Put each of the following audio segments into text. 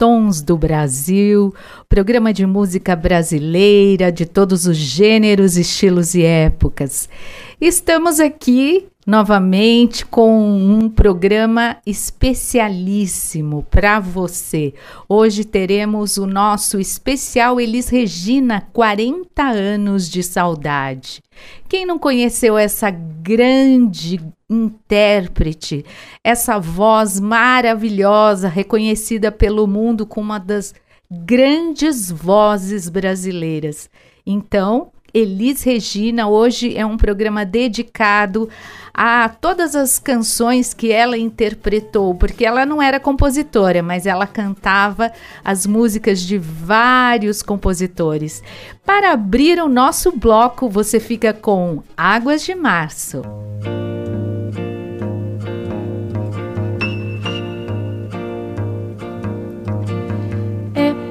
Tons do Brasil, programa de música brasileira de todos os gêneros, estilos e épocas. Estamos aqui novamente com um programa especialíssimo para você. Hoje teremos o nosso especial Elis Regina, 40 anos de saudade. Quem não conheceu essa grande intérprete, essa voz maravilhosa, reconhecida pelo mundo como uma das grandes vozes brasileiras? Então, Elis Regina. Hoje é um programa dedicado a todas as canções que ela interpretou, porque ela não era compositora, mas ela cantava as músicas de vários compositores. Para abrir o nosso bloco, você fica com Águas de Março. É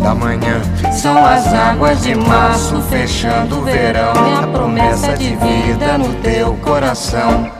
da manhã. São as águas de março fechando o verão. É a promessa de vida no teu coração.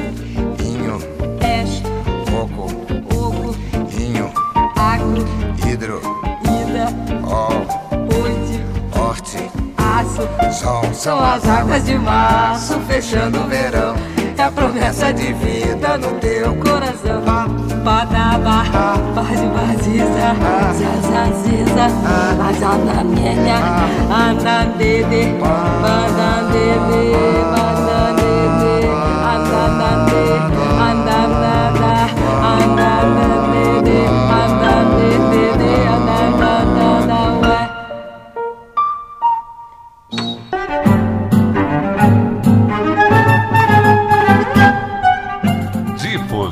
Coco. Oco. Inho. Agro. Hidro. Ida. Ol. Urte. Horte. Aço. Sol. São as águas de março fechando o verão. É a promessa de vida no teu coração. Badaba, bade badiza, zazaziza, azana mienya, andandede, bandandede,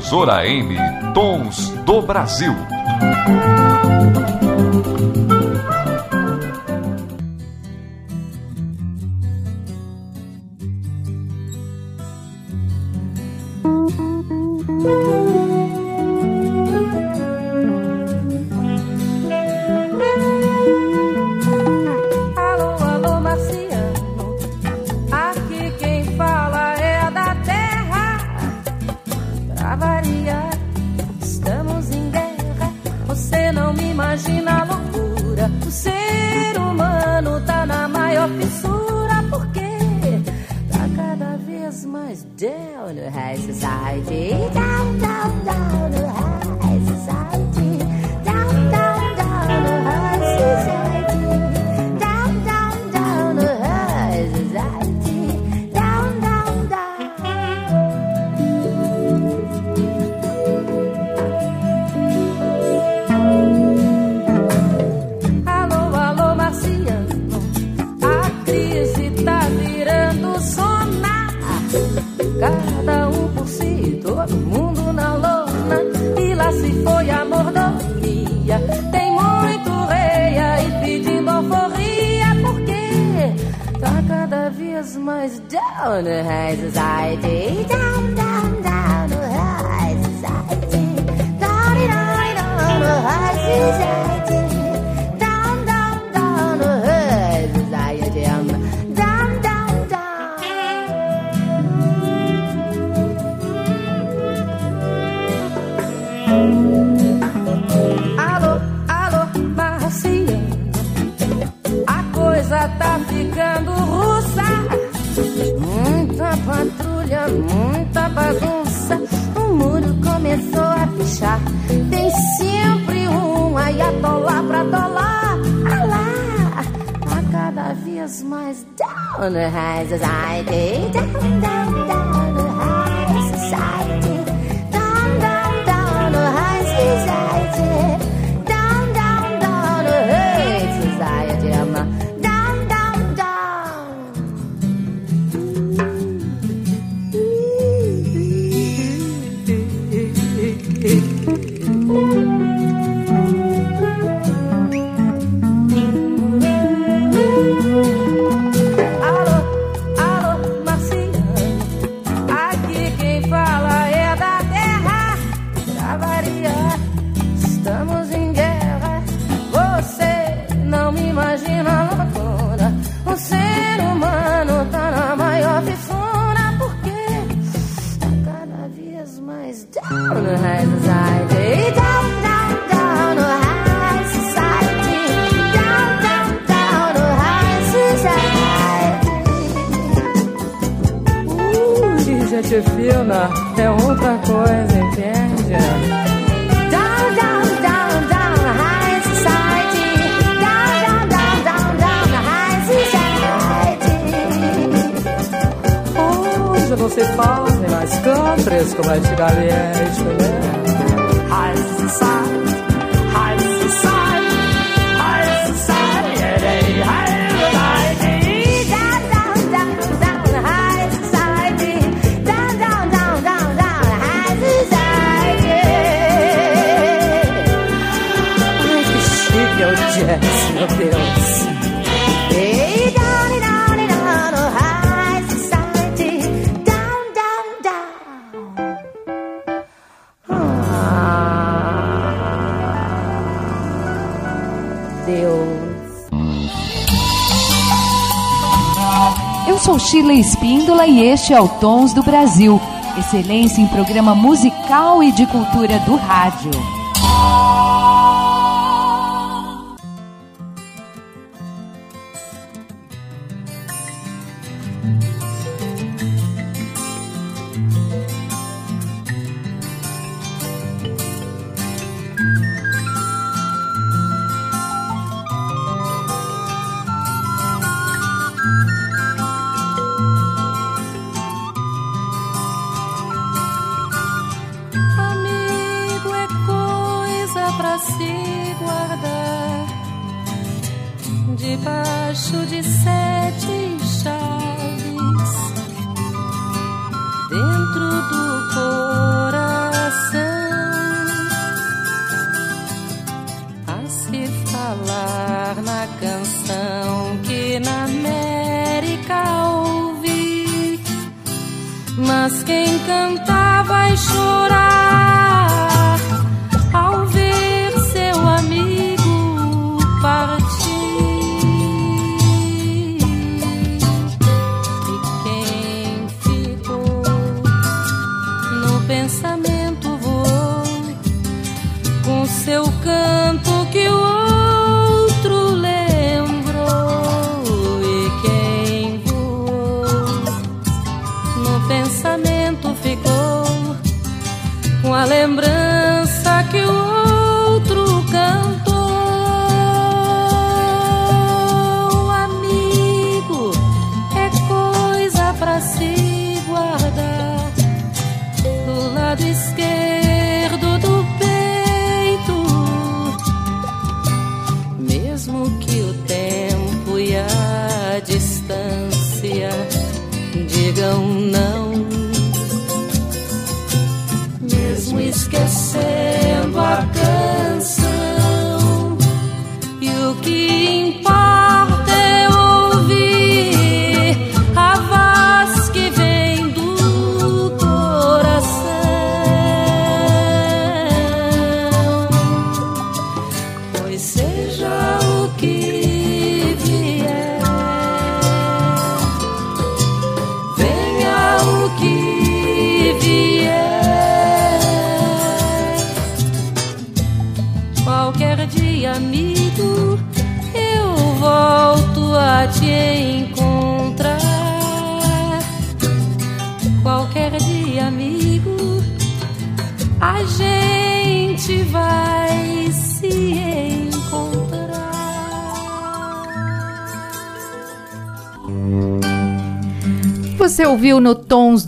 Difusora M Tons do Brasil. society. Down, down, down. 我的孩子在迪迦 Tem sempre uma e atolar pra atolar. Alá, tá cada vez mais down the high society. Down, down, down the high society. Down, down, down the high society. Este é o Tons do Brasil, excelência em programa musical e de cultura do rádio.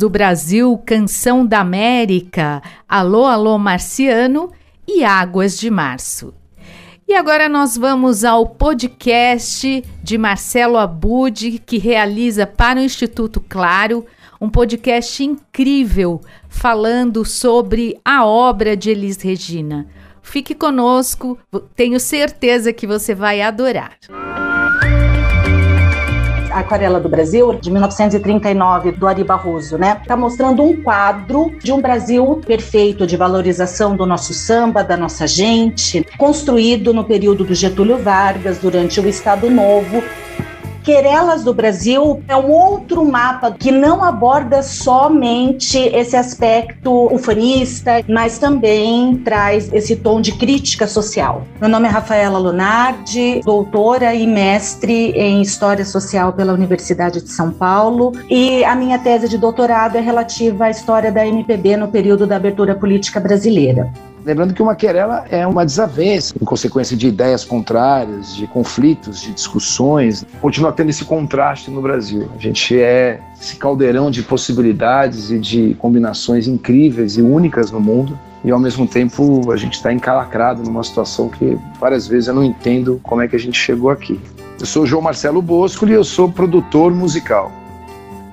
Do Brasil Canção da América, Alô, Alô Marciano e Águas de Março. E agora nós vamos ao podcast de Marcelo Abud, que realiza para o Instituto Claro um podcast incrível falando sobre a obra de Elis Regina. Fique conosco, tenho certeza que você vai adorar. Aquarela do Brasil, de 1939, do Ari Barroso, né? Tá mostrando um quadro de um Brasil perfeito, de valorização do nosso samba, da nossa gente, construído no período do Getúlio Vargas, durante o Estado Novo, Querelas do Brasil é um outro mapa que não aborda somente esse aspecto ufanista, mas também traz esse tom de crítica social. Meu nome é Rafaela Lunardi, doutora e mestre em História Social pela Universidade de São Paulo, e a minha tese de doutorado é relativa à história da MPB no período da abertura política brasileira. Lembrando que uma querela é uma desavença, em consequência de ideias contrárias, de conflitos, de discussões. Continua tendo esse contraste no Brasil. A gente é esse caldeirão de possibilidades e de combinações incríveis e únicas no mundo. E ao mesmo tempo a gente está encalacrado numa situação que várias vezes eu não entendo como é que a gente chegou aqui. Eu sou João Marcelo Bosco e eu sou produtor musical.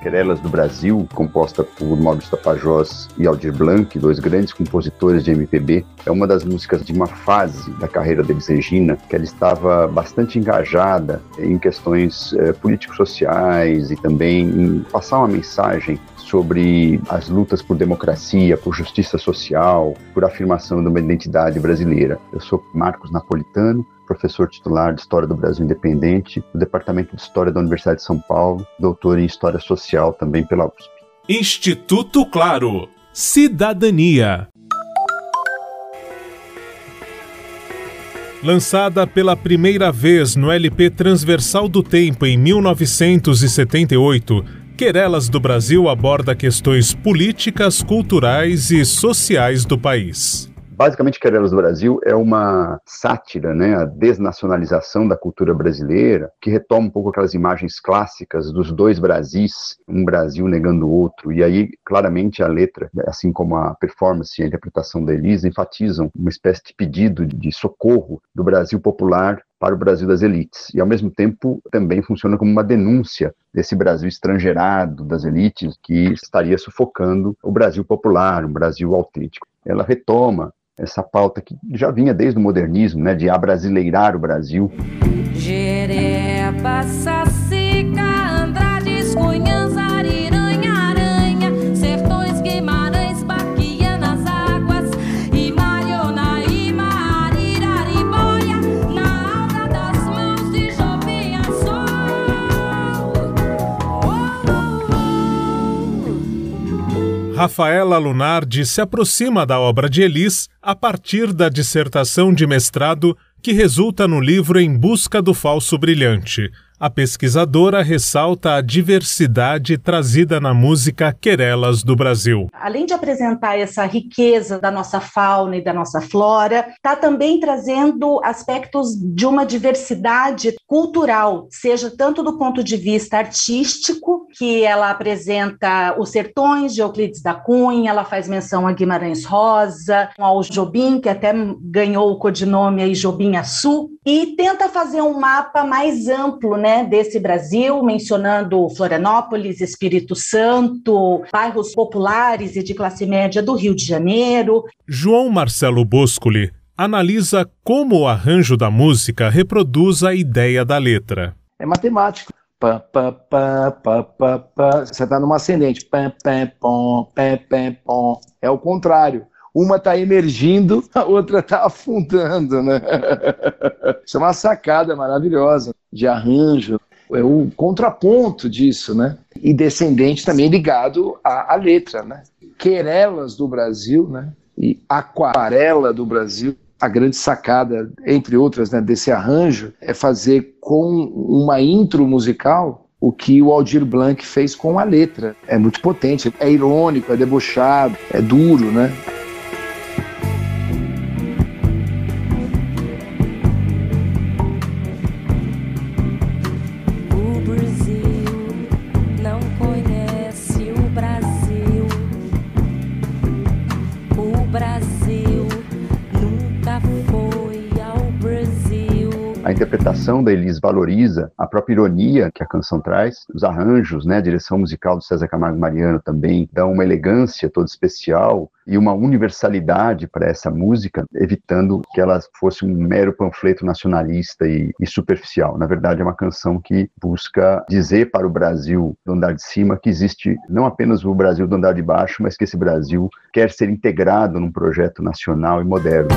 Querelas do Brasil, composta por Maurício Tapajós e Aldir Blanc, dois grandes compositores de MPB, é uma das músicas de uma fase da carreira deles, Regina, que ela estava bastante engajada em questões eh, políticos-sociais e também em passar uma mensagem sobre as lutas por democracia, por justiça social, por afirmação de uma identidade brasileira. Eu sou Marcos Napolitano, professor titular de História do Brasil Independente, do Departamento de História da Universidade de São Paulo, doutor em História Social também pela USP. Instituto Claro. Cidadania. Lançada pela primeira vez no LP Transversal do Tempo em 1978, Querelas do Brasil aborda questões políticas, culturais e sociais do país. Basicamente, Querelas do Brasil é uma sátira, né, a desnacionalização da cultura brasileira, que retoma um pouco aquelas imagens clássicas dos dois Brasis, um Brasil negando o outro. E aí, claramente, a letra, assim como a performance e a interpretação da Elisa, enfatizam uma espécie de pedido de socorro do Brasil popular para o Brasil das elites. E, ao mesmo tempo, também funciona como uma denúncia desse Brasil estrangeirado das elites que estaria sufocando o Brasil popular, um Brasil autêntico. Ela retoma essa pauta que já vinha desde o modernismo, né, de abrasileirar o Brasil. Rafaela Lunardi se aproxima da obra de Elis a partir da dissertação de mestrado que resulta no livro Em Busca do Falso Brilhante. A pesquisadora ressalta a diversidade trazida na música Querelas do Brasil. Além de apresentar essa riqueza da nossa fauna e da nossa flora, está também trazendo aspectos de uma diversidade cultural, seja tanto do ponto de vista artístico, que ela apresenta os sertões de Euclides da Cunha, ela faz menção a Guimarães Rosa, ao Jobim, que até ganhou o codinome aí Jobim Açu, e tenta fazer um mapa mais amplo, né? desse Brasil, mencionando Florianópolis, Espírito Santo, bairros populares e de classe média do Rio de Janeiro. João Marcelo Boscoli analisa como o arranjo da música reproduz a ideia da letra. É matemático. Pá, pá, pá, pá, pá, pá. Você está numa ascendente. Pá, pá, pom, pá, pá, pom. É o contrário uma está emergindo, a outra está afundando, né? Isso é uma sacada maravilhosa de arranjo. É o contraponto disso, né? E descendente também ligado à, à letra, né? Querelas do Brasil, né? E aquarela do Brasil A grande sacada, entre outras, né, desse arranjo é fazer com uma intro musical o que o Aldir Blanc fez com a letra. É muito potente, é irônico, é debochado, é duro, né? Da Elis valoriza a própria ironia que a canção traz, os arranjos, né, a direção musical do César Camargo Mariano também dá uma elegância toda especial e uma universalidade para essa música, evitando que ela fosse um mero panfleto nacionalista e, e superficial. Na verdade, é uma canção que busca dizer para o Brasil do andar de cima que existe não apenas o Brasil do andar de baixo, mas que esse Brasil quer ser integrado num projeto nacional e moderno.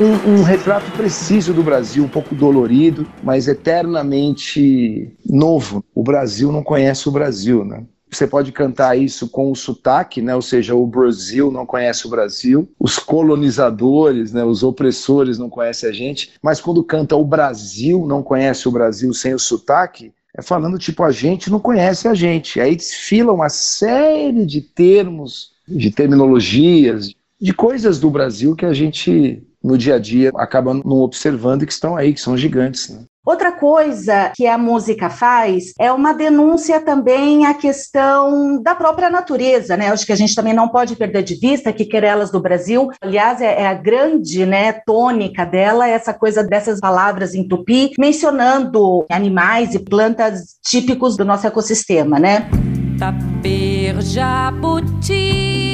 Um, um, retrato preciso do Brasil, um pouco dolorido, mas eternamente novo. O Brasil não conhece o Brasil, né? Você pode cantar isso com o sotaque, né? ou seja, o Brasil não conhece o Brasil, os colonizadores, né? os opressores não conhecem a gente, mas quando canta o Brasil não conhece o Brasil sem o sotaque, é falando tipo a gente não conhece a gente. Aí desfila uma série de termos, de terminologias, de coisas do Brasil que a gente no dia a dia acabam não observando e que estão aí, que são gigantes. Né? Outra coisa que a música faz é uma denúncia também à questão da própria natureza, né? Acho que a gente também não pode perder de vista que Querelas do Brasil, aliás, é, é a grande né, tônica dela, essa coisa dessas palavras em tupi, mencionando animais e plantas típicos do nosso ecossistema, né? Taper, jabuti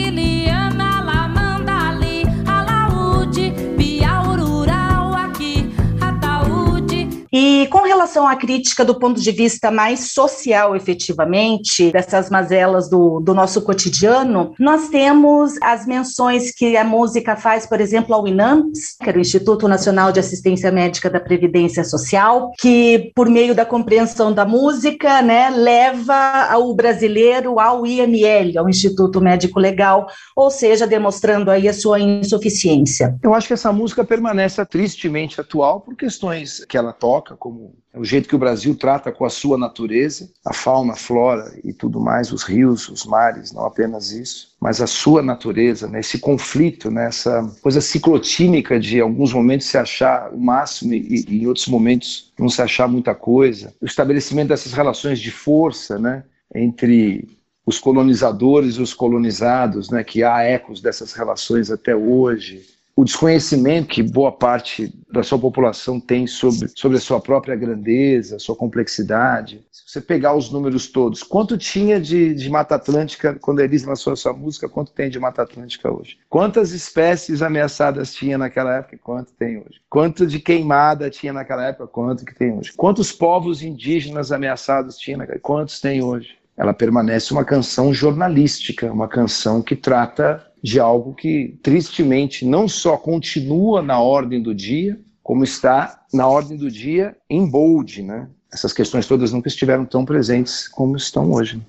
E com relação à crítica do ponto de vista mais social, efetivamente, dessas mazelas do, do nosso cotidiano, nós temos as menções que a música faz, por exemplo, ao INAMPS, que era o Instituto Nacional de Assistência Médica da Previdência Social, que, por meio da compreensão da música, né, leva o brasileiro ao IML, ao Instituto Médico Legal, ou seja, demonstrando aí a sua insuficiência. Eu acho que essa música permanece tristemente atual por questões que ela toca como o jeito que o Brasil trata com a sua natureza, a fauna, a flora e tudo mais, os rios, os mares, não apenas isso, mas a sua natureza, né, esse conflito, né, essa coisa ciclotímica de em alguns momentos se achar o máximo e, e em outros momentos não se achar muita coisa, o estabelecimento dessas relações de força, né, entre os colonizadores e os colonizados, né, que há ecos dessas relações até hoje, o desconhecimento que boa parte da sua população tem sobre, sobre a sua própria grandeza, sua complexidade. Se você pegar os números todos, quanto tinha de, de Mata Atlântica quando a Elis lançou a sua música, quanto tem de Mata Atlântica hoje? Quantas espécies ameaçadas tinha naquela época quanto tem hoje? Quanto de queimada tinha naquela época, quanto que tem hoje? Quantos povos indígenas ameaçados tinha naquela quantos tem hoje? Ela permanece uma canção jornalística, uma canção que trata de algo que, tristemente, não só continua na ordem do dia, como está na ordem do dia em bold, né? Essas questões todas nunca estiveram tão presentes como estão hoje.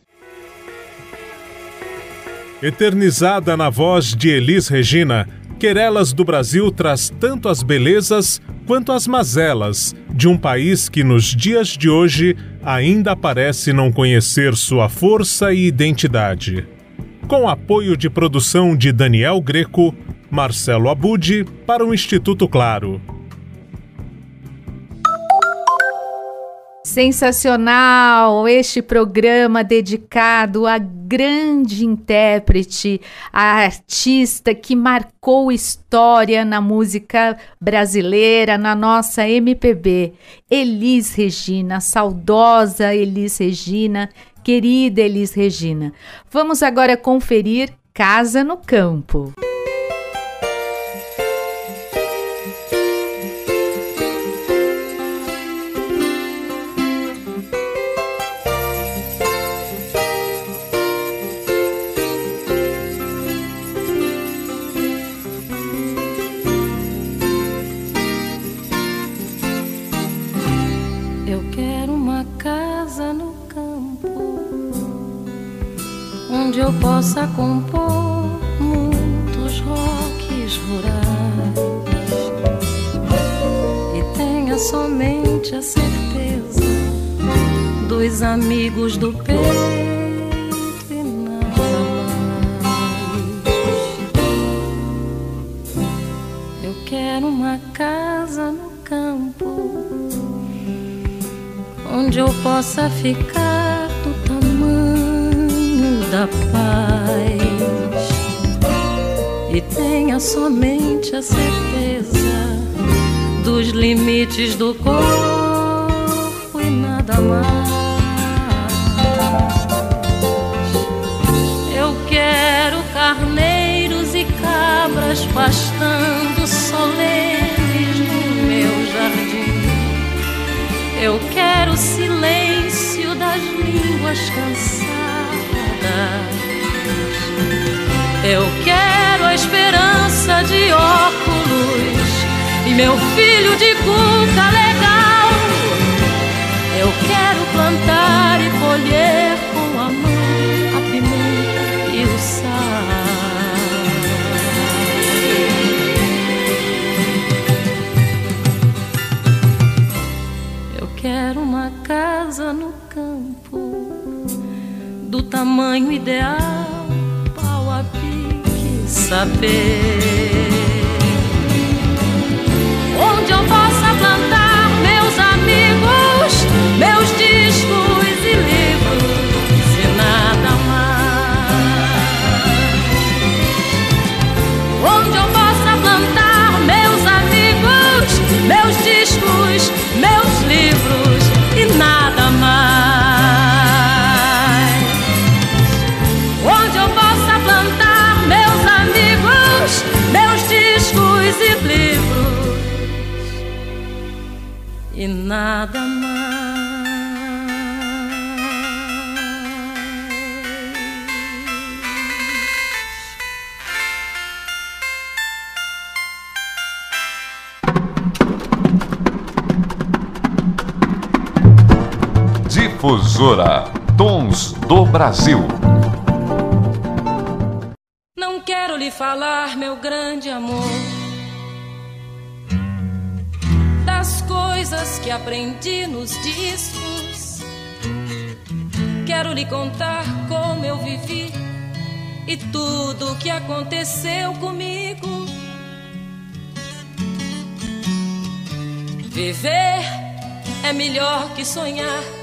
Eternizada na voz de Elis Regina, Querelas do Brasil traz tanto as belezas quanto as mazelas de um país que nos dias de hoje ainda parece não conhecer sua força e identidade com apoio de produção de Daniel Greco, Marcelo Abud para o Instituto Claro. Sensacional! Este programa dedicado à grande intérprete, a artista que marcou história na música brasileira, na nossa MPB, Elis Regina, saudosa Elis Regina, querida Elis Regina. Vamos agora conferir Casa no Campo. Dos amigos do peito quero uma casa no campo onde eu possa ficar do tamanho da paz e tenha somente a certeza dos limites do corpo e nada mais. Eu quero carneiros e cabras pastando solenes no meu jardim. Eu quero o silêncio das línguas cansadas. Eu quero a esperança de óculos e meu filho de cuca legal. Eu quero plantar e colher com a mão a pimenta e o sal. quero uma casa no campo do tamanho ideal, pau a pique, saber onde eu possa plantar meus amigos, meus discos e livros e nada mais. Onde eu possa plantar meus amigos, meus discos, meus livros e nada mais. Onde eu possa plantar meus amigos, meus discos e livros e nada mais. Difusora Tons do Brasil. Não quero lhe falar, meu grande amor, das coisas que aprendi nos discos. Quero lhe contar como eu vivi e tudo o que aconteceu comigo. Viver é melhor que sonhar.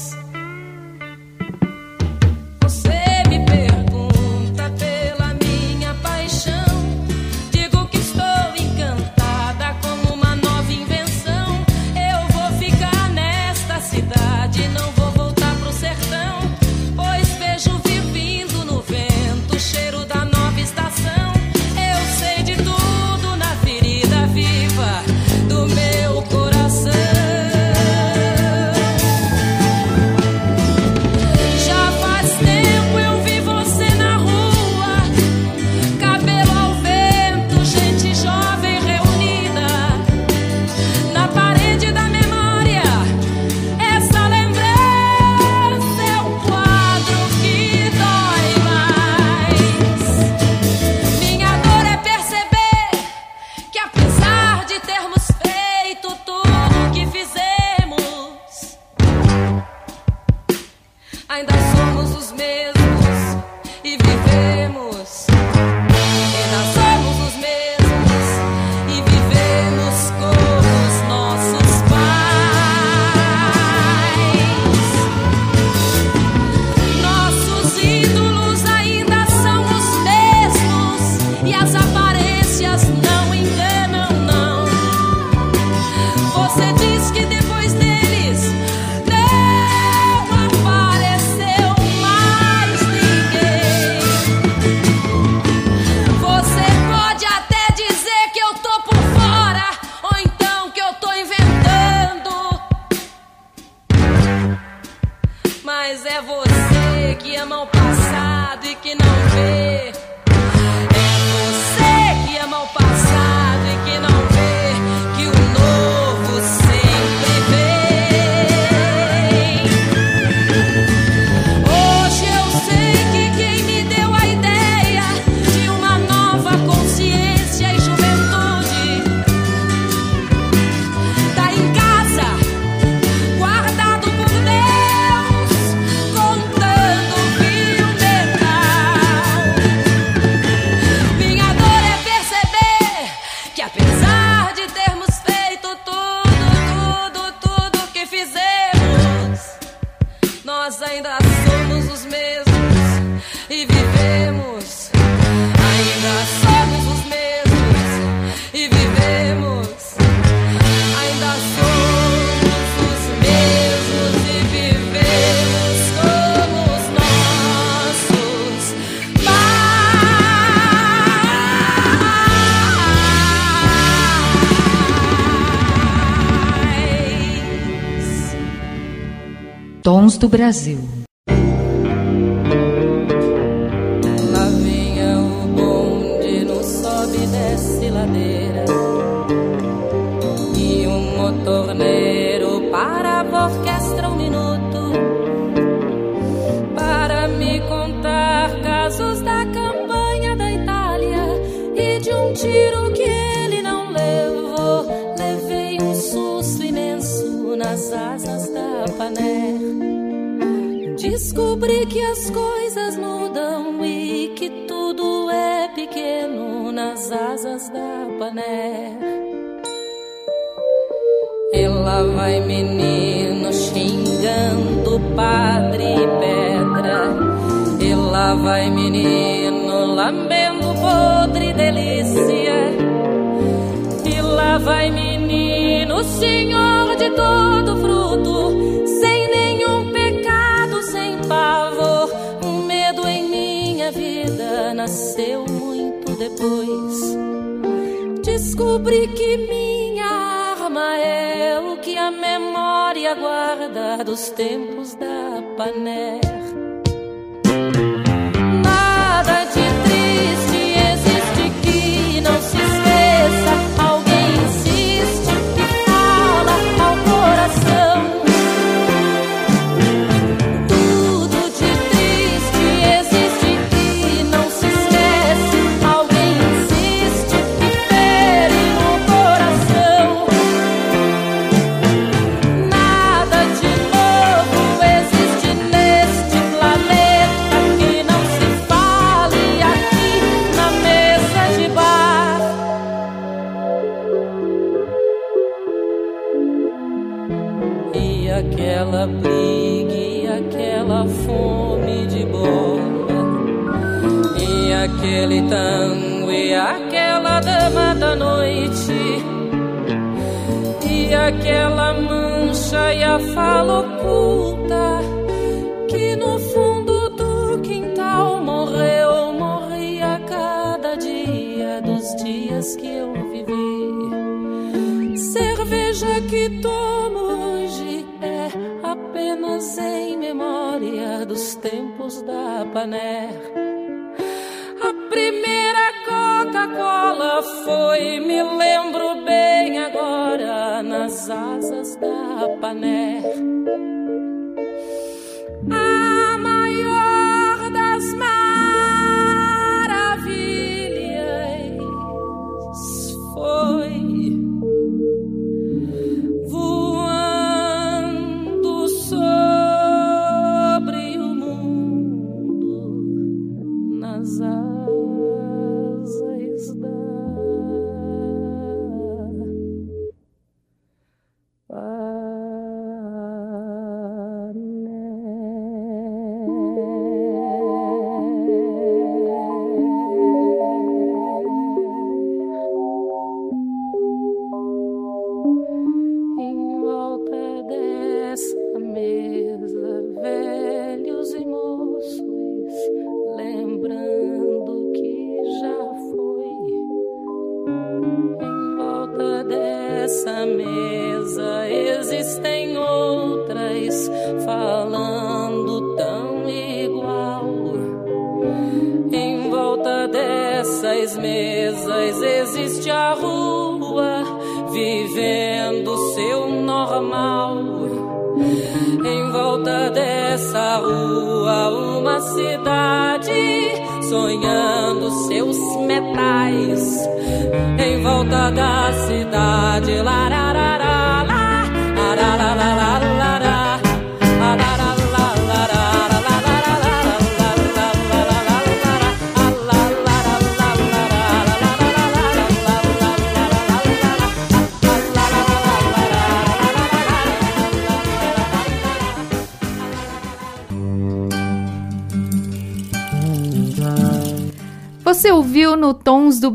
do Brasil. nasceu muito depois. Descobri que minha arma é o que a memória guarda dos tempos da panela. copos da Paner. A primeira Coca-Cola foi, me lembro bem agora, nas asas da Paner. Ah,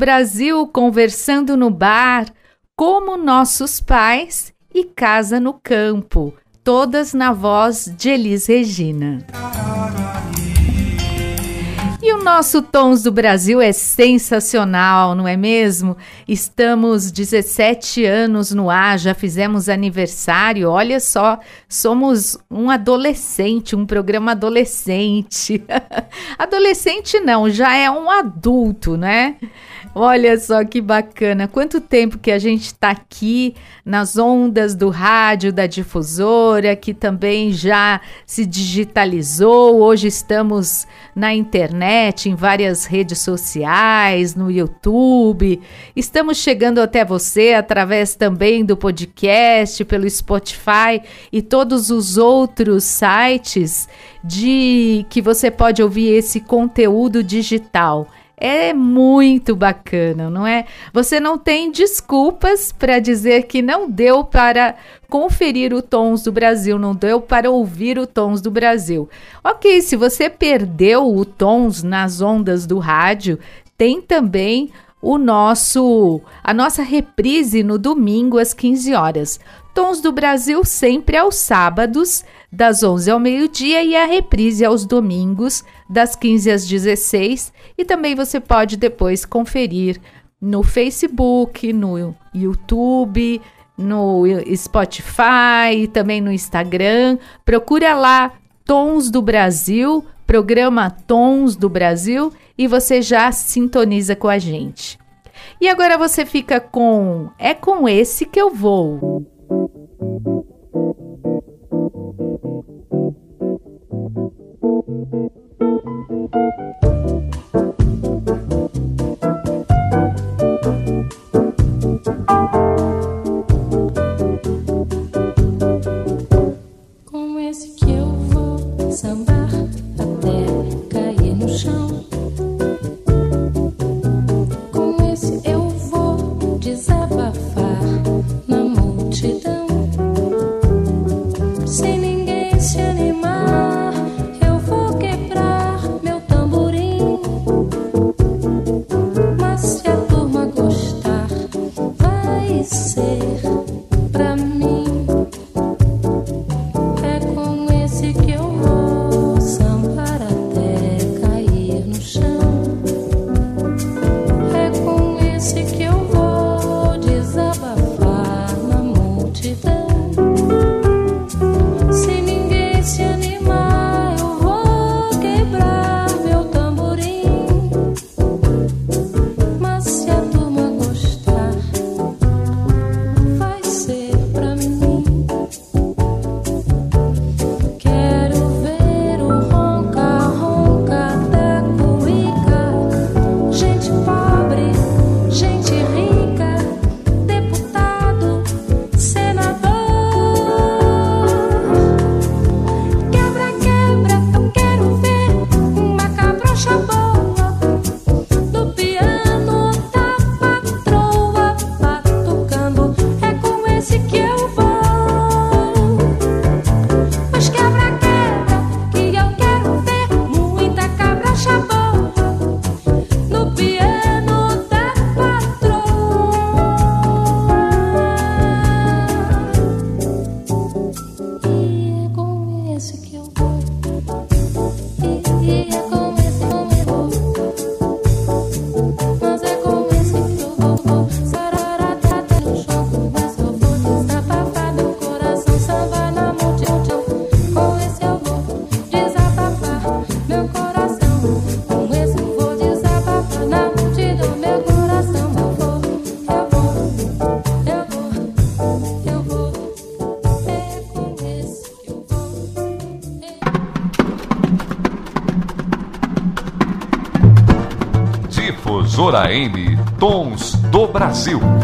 Brasil conversando no bar como nossos pais e Casa no Campo, todas na voz de Elis Regina. E o nosso Tons do Brasil é sensacional, não é mesmo? Estamos 17 anos no ar, já fizemos aniversário. Olha só, somos um adolescente, um programa adolescente. adolescente não, já é um adulto, né? Olha só que bacana. Quanto tempo que a gente está aqui nas ondas do rádio da difusora, que também já se digitalizou. Hoje estamos na internet, em várias redes sociais, no YouTube. Estamos chegando até você através também do podcast, pelo Spotify e todos os outros sites de que você pode ouvir esse conteúdo digital. É muito bacana, não é? Você não tem desculpas para dizer que não deu para conferir o Tons do Brasil, não deu para ouvir o Tons do Brasil. Ok, se você perdeu o Tons nas ondas do rádio, tem também o nosso a nossa reprise no domingo às 15 horas. Tons do Brasil sempre aos sábados, das 11 ao meio-dia e a reprise aos domingos, das 15 às 16. E também você pode depois conferir no Facebook, no YouTube, no Spotify também no Instagram. Procura lá Tons do Brasil, programa Tons do Brasil e você já sintoniza com a gente. E agora você fica com É com esse que eu vou. Brasil.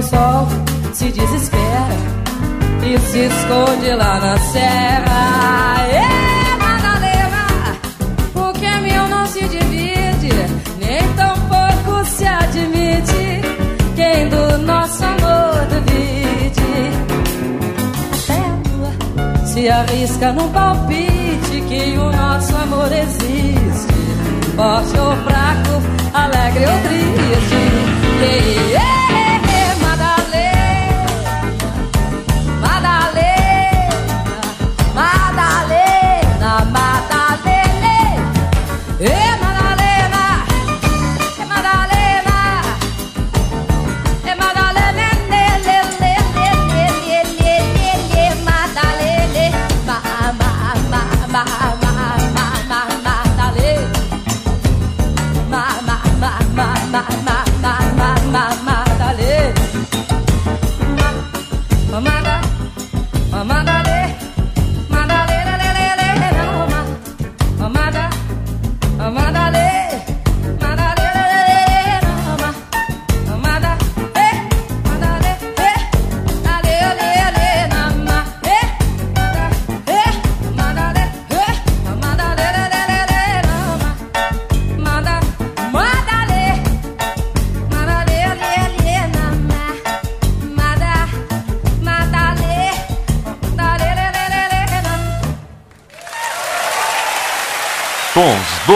O sol se desespera e se esconde lá na serra. Ê, Madalena, o que é meu não se divide, nem tão pouco se admite. Quem do nosso amor duvide, até a lua se arrisca num palpite que o nosso amor existe. Forte ou fraco, alegre ou triste. Yeah, yeah. É?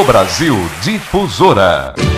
Brasil Difusora.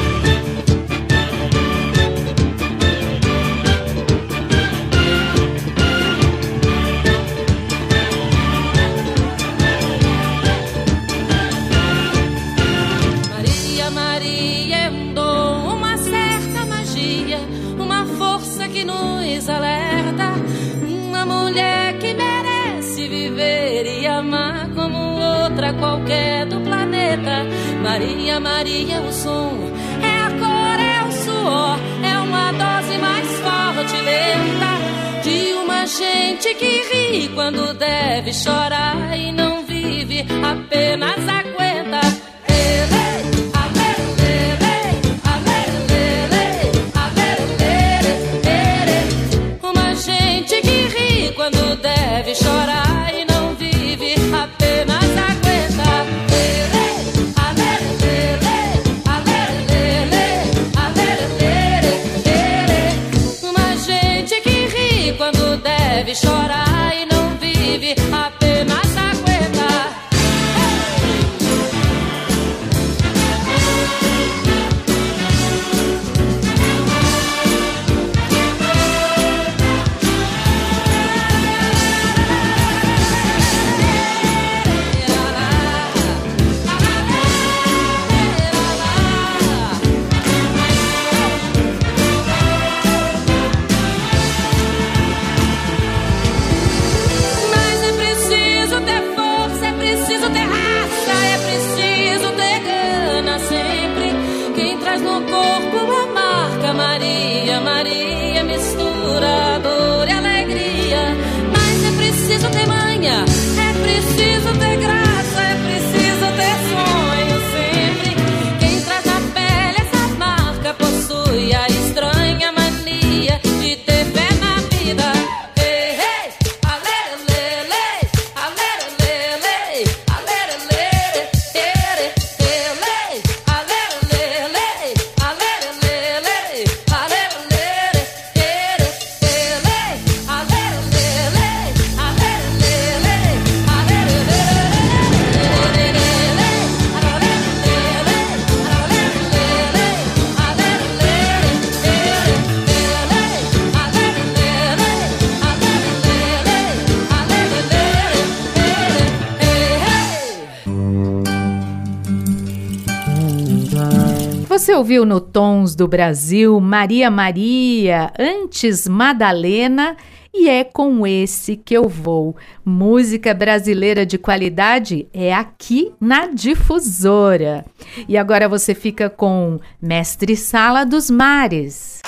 Ouviu no Tons do Brasil Maria Maria, antes Madalena, e é com esse que eu vou. Música brasileira de qualidade é aqui na Difusora. E agora você fica com Mestre Sala dos Mares.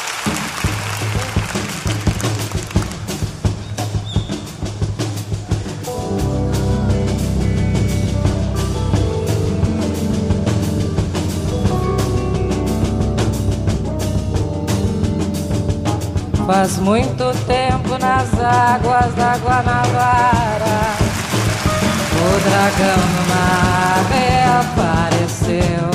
Faz muito tempo nas águas da Guanabara. O dragão no mar reapareceu.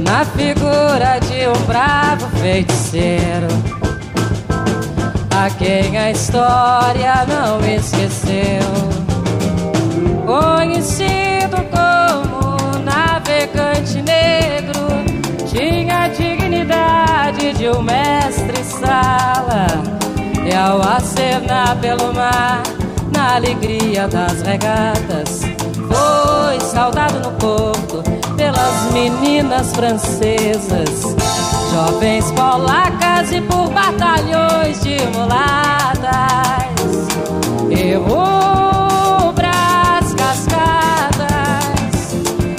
Na figura de um bravo feiticeiro A quem a história não esqueceu. Conhecido como navegante negro Tinha dignidade de um mestre ao acenar pelo mar na alegria das regatas foi saudado no porto pelas meninas francesas jovens polacas e por batalhões de mulatas. E rubras cascadas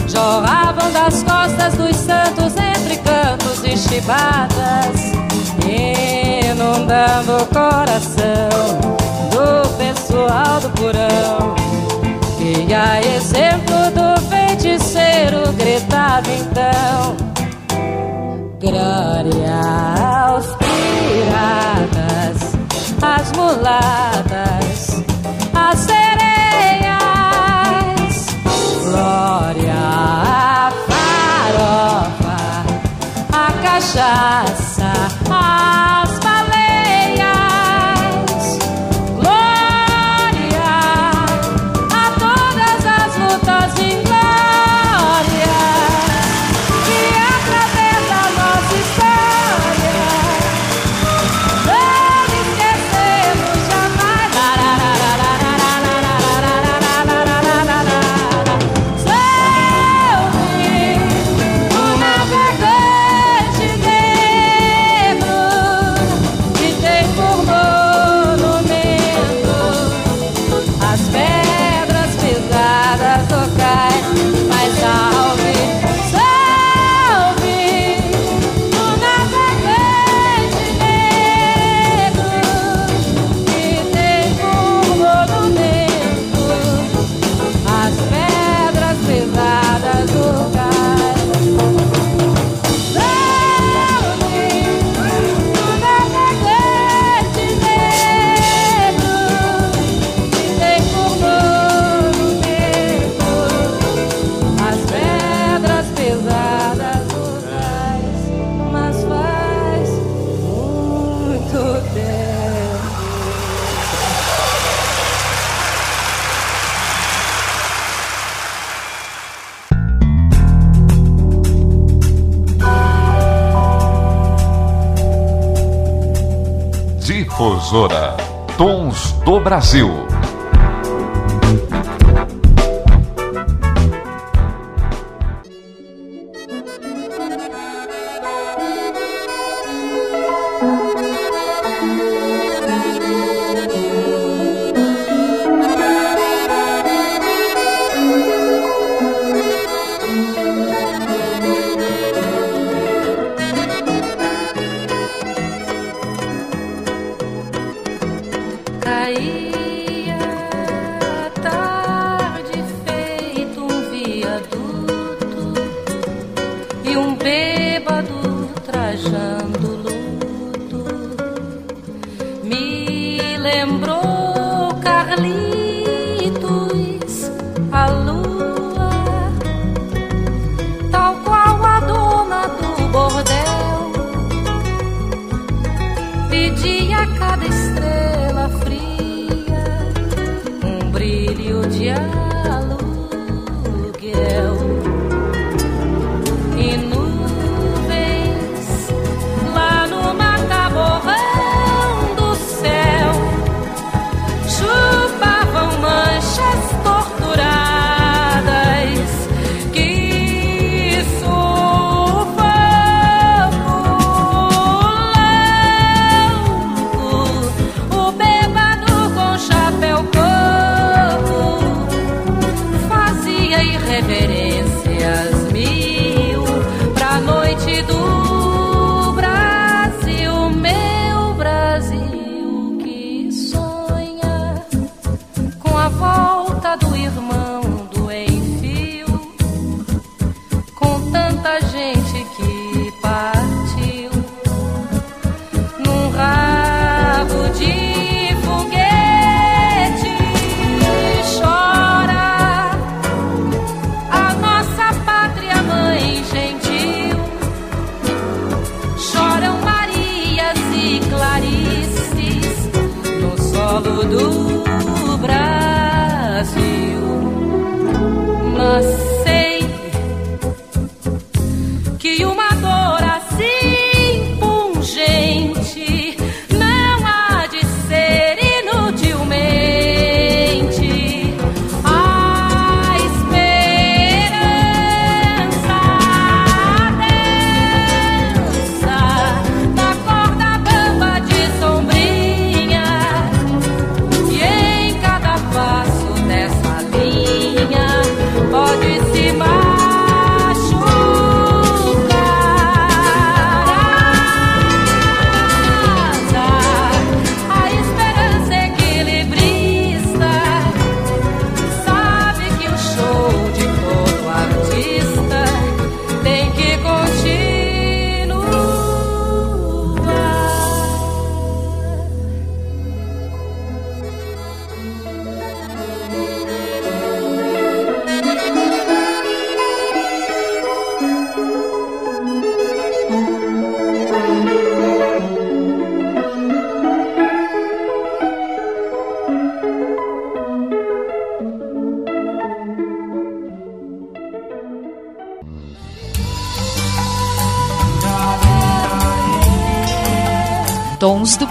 jorravam das costas dos santos entre cantos e chibadas inundando o coração do pessoal do porão. E a exemplo do feiticeiro gritava então: Glória aos piratas, às mulatas, às sereias, glória à farofa, à cachaça, às Brasil. Tons do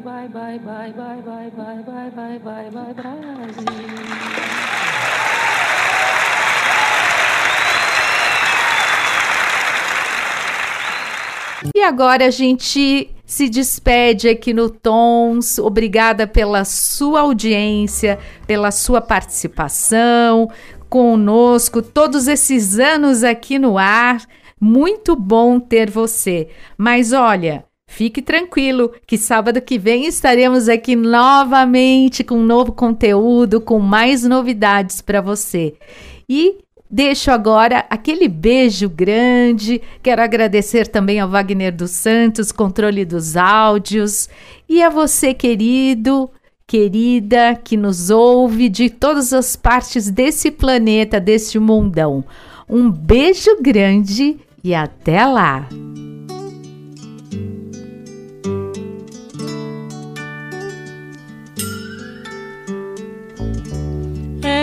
bye, bye, bye, bye, bye, bye, bye, bye, bye, bye, Brasil. E agora a gente se despede aqui no Tons. Obrigada pela sua audiência, pela sua participação conosco todos esses anos aqui no ar. Muito bom ter você. Mas olha, fique tranquilo que sábado que vem estaremos aqui novamente com novo conteúdo, com mais novidades para você. E Deixo agora aquele beijo grande. Quero agradecer também ao Wagner dos Santos, controle dos áudios, e a você, querido, querida, que nos ouve de todas as partes desse planeta, desse mundão. Um beijo grande e até lá!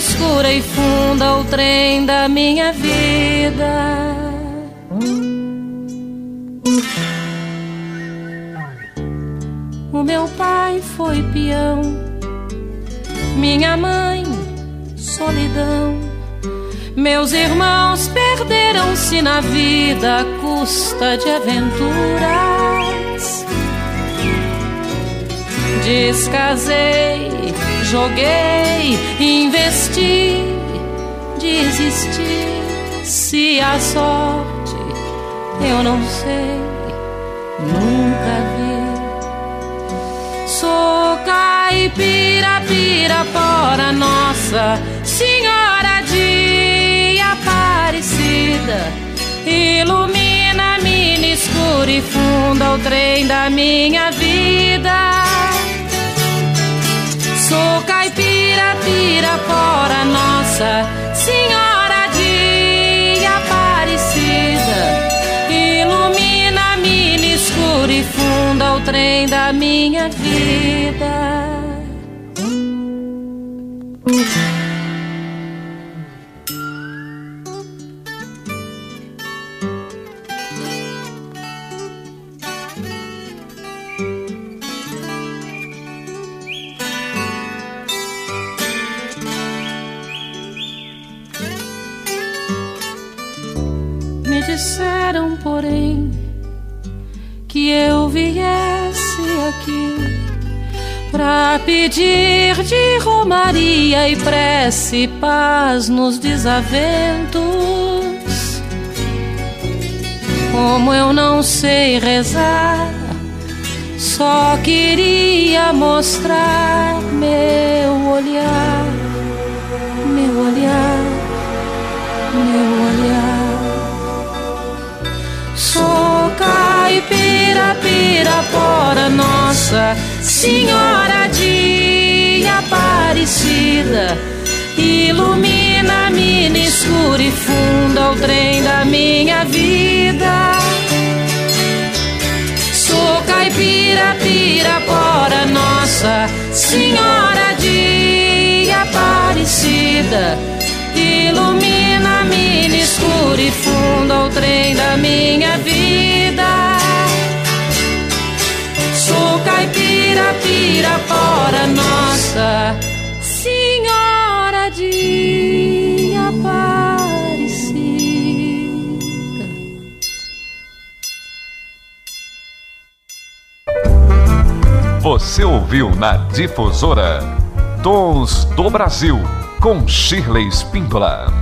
escura e funda o trem da minha vida. O meu pai foi peão, minha mãe, solidão. Meus irmãos perderam-se na vida à custa de aventuras. Descasei, joguei, investi, desisti. Se a sorte eu não sei, nunca vi. Sou caipira, pirapora, nossa Senhora de Aparecida. Ilumina mina escura e funda o trem da minha vida. Sou caipira, pirapora, nossa Senhora de Aparecida. Ilumina mina escura e funda o trem da minha vida. Pedir de romaria e prece paz nos desaventos. Como eu não sei rezar, Só queria mostrar meu olhar, meu olhar, meu olhar. Sou caipira, pirapora, Nossa Senhora de Aparecida. Ilumina-me no escuro e funda o trem da minha vida. Sou caipira, pirapora, Nossa Senhora de Aparecida. Ilumina-me no escuro e funda o trem da minha vida. Caipira, pirapora, Nossa Senhora de Aparecida. Você ouviu na Difusora Tons do Brasil com Shirley Spindola.